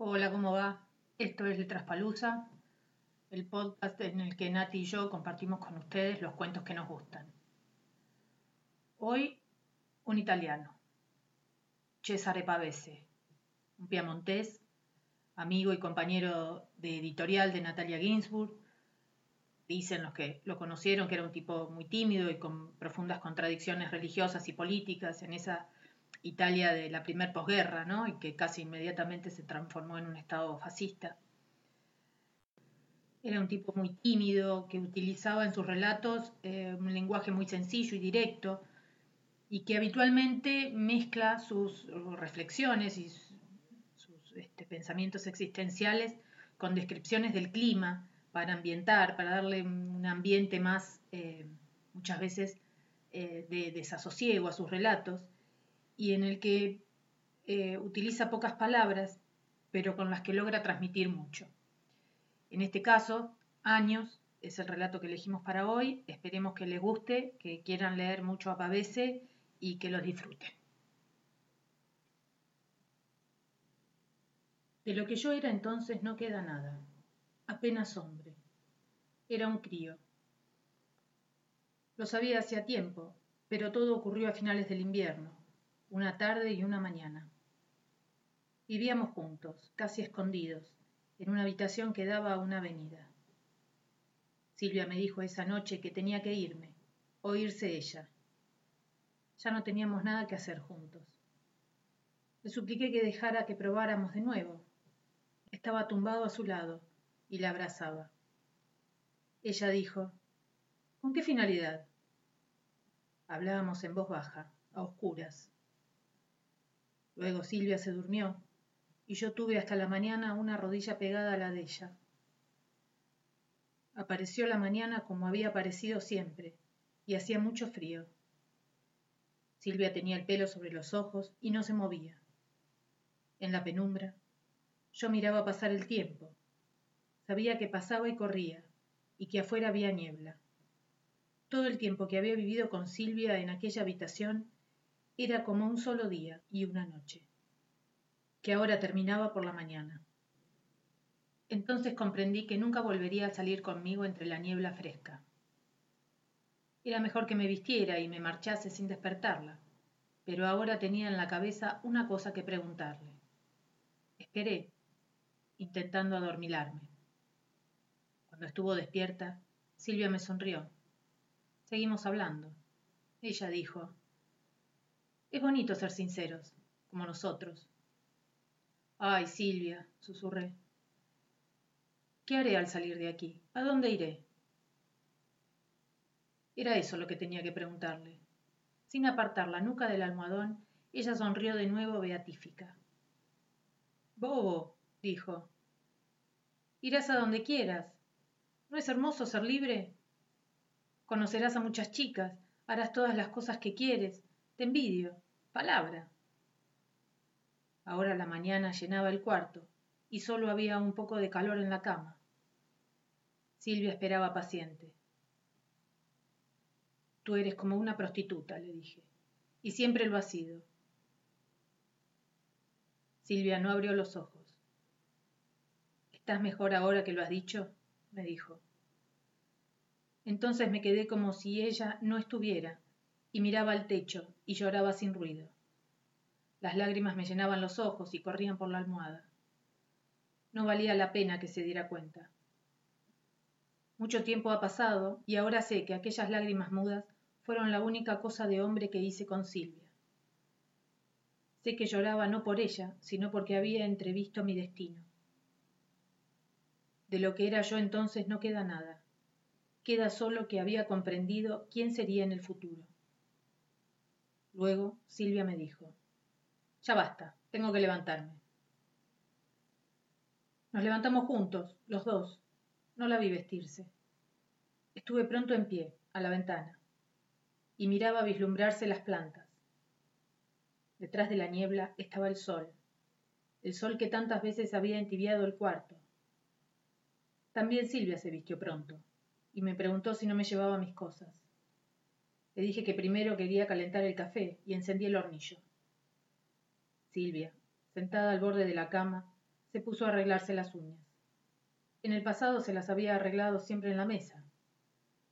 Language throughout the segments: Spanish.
Hola, ¿cómo va? Esto es Letras Palusa, el podcast en el que Nati y yo compartimos con ustedes los cuentos que nos gustan. Hoy, un italiano, Cesare Pavese, un piamontés, amigo y compañero de editorial de Natalia Ginsburg. Dicen los que lo conocieron que era un tipo muy tímido y con profundas contradicciones religiosas y políticas en esa Italia de la primer posguerra, ¿no? y que casi inmediatamente se transformó en un estado fascista. Era un tipo muy tímido que utilizaba en sus relatos eh, un lenguaje muy sencillo y directo y que habitualmente mezcla sus reflexiones y sus este, pensamientos existenciales con descripciones del clima para ambientar, para darle un ambiente más, eh, muchas veces, eh, de desasosiego a sus relatos y en el que eh, utiliza pocas palabras, pero con las que logra transmitir mucho. En este caso, Años es el relato que elegimos para hoy. Esperemos que les guste, que quieran leer mucho a Pavese y que los disfruten. De lo que yo era entonces no queda nada, apenas hombre. Era un crío. Lo sabía hacía tiempo, pero todo ocurrió a finales del invierno, una tarde y una mañana. Vivíamos juntos, casi escondidos, en una habitación que daba a una avenida. Silvia me dijo esa noche que tenía que irme, o irse ella. Ya no teníamos nada que hacer juntos. Le supliqué que dejara que probáramos de nuevo. Estaba tumbado a su lado y la abrazaba. Ella dijo, ¿con qué finalidad? Hablábamos en voz baja, a oscuras. Luego Silvia se durmió y yo tuve hasta la mañana una rodilla pegada a la de ella. Apareció la mañana como había aparecido siempre, y hacía mucho frío. Silvia tenía el pelo sobre los ojos y no se movía. En la penumbra, yo miraba pasar el tiempo. Sabía que pasaba y corría, y que afuera había niebla. Todo el tiempo que había vivido con Silvia en aquella habitación era como un solo día y una noche, que ahora terminaba por la mañana. Entonces comprendí que nunca volvería a salir conmigo entre la niebla fresca. Era mejor que me vistiera y me marchase sin despertarla, pero ahora tenía en la cabeza una cosa que preguntarle. Esperé, intentando adormilarme. Cuando estuvo despierta, Silvia me sonrió. Seguimos hablando. Ella dijo, es bonito ser sinceros, como nosotros. Ay, Silvia, susurré. ¿Qué haré al salir de aquí? ¿A dónde iré? Era eso lo que tenía que preguntarle. Sin apartar la nuca del almohadón, ella sonrió de nuevo beatífica. Bobo, dijo. Irás a donde quieras. ¿No es hermoso ser libre? Conocerás a muchas chicas, harás todas las cosas que quieres, te envidio. Palabra. Ahora la mañana llenaba el cuarto y solo había un poco de calor en la cama. Silvia esperaba paciente. Tú eres como una prostituta, le dije, y siempre lo has sido. Silvia no abrió los ojos. ¿Estás mejor ahora que lo has dicho? me dijo. Entonces me quedé como si ella no estuviera y miraba al techo y lloraba sin ruido. Las lágrimas me llenaban los ojos y corrían por la almohada. No valía la pena que se diera cuenta. Mucho tiempo ha pasado y ahora sé que aquellas lágrimas mudas fueron la única cosa de hombre que hice con Silvia. Sé que lloraba no por ella, sino porque había entrevisto mi destino. De lo que era yo entonces no queda nada. Queda solo que había comprendido quién sería en el futuro. Luego Silvia me dijo, Ya basta, tengo que levantarme. Nos levantamos juntos, los dos. No la vi vestirse. Estuve pronto en pie, a la ventana, y miraba vislumbrarse las plantas. Detrás de la niebla estaba el sol, el sol que tantas veces había entibiado el cuarto. También Silvia se vistió pronto, y me preguntó si no me llevaba mis cosas. Le dije que primero quería calentar el café y encendí el hornillo. Silvia, sentada al borde de la cama, se puso a arreglarse las uñas. En el pasado se las había arreglado siempre en la mesa.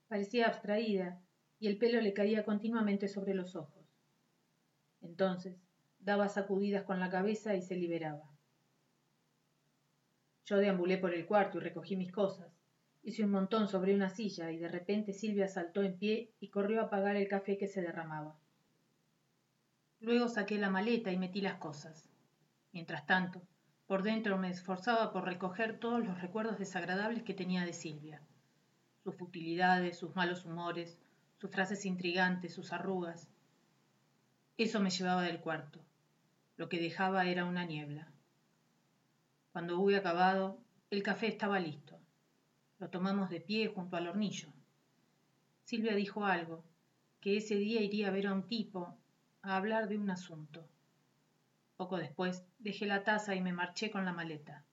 Parecía abstraída y el pelo le caía continuamente sobre los ojos. Entonces daba sacudidas con la cabeza y se liberaba. Yo deambulé por el cuarto y recogí mis cosas. Hice un montón sobre una silla y de repente Silvia saltó en pie y corrió a apagar el café que se derramaba. Luego saqué la maleta y metí las cosas. Mientras tanto, por dentro me esforzaba por recoger todos los recuerdos desagradables que tenía de Silvia. Sus futilidades, sus malos humores, sus frases intrigantes, sus arrugas. Eso me llevaba del cuarto. Lo que dejaba era una niebla. Cuando hube acabado, el café estaba listo. Lo tomamos de pie junto al hornillo. Silvia dijo algo, que ese día iría a ver a un tipo, a hablar de un asunto. Poco después dejé la taza y me marché con la maleta.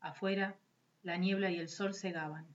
Afuera, la niebla y el sol cegaban.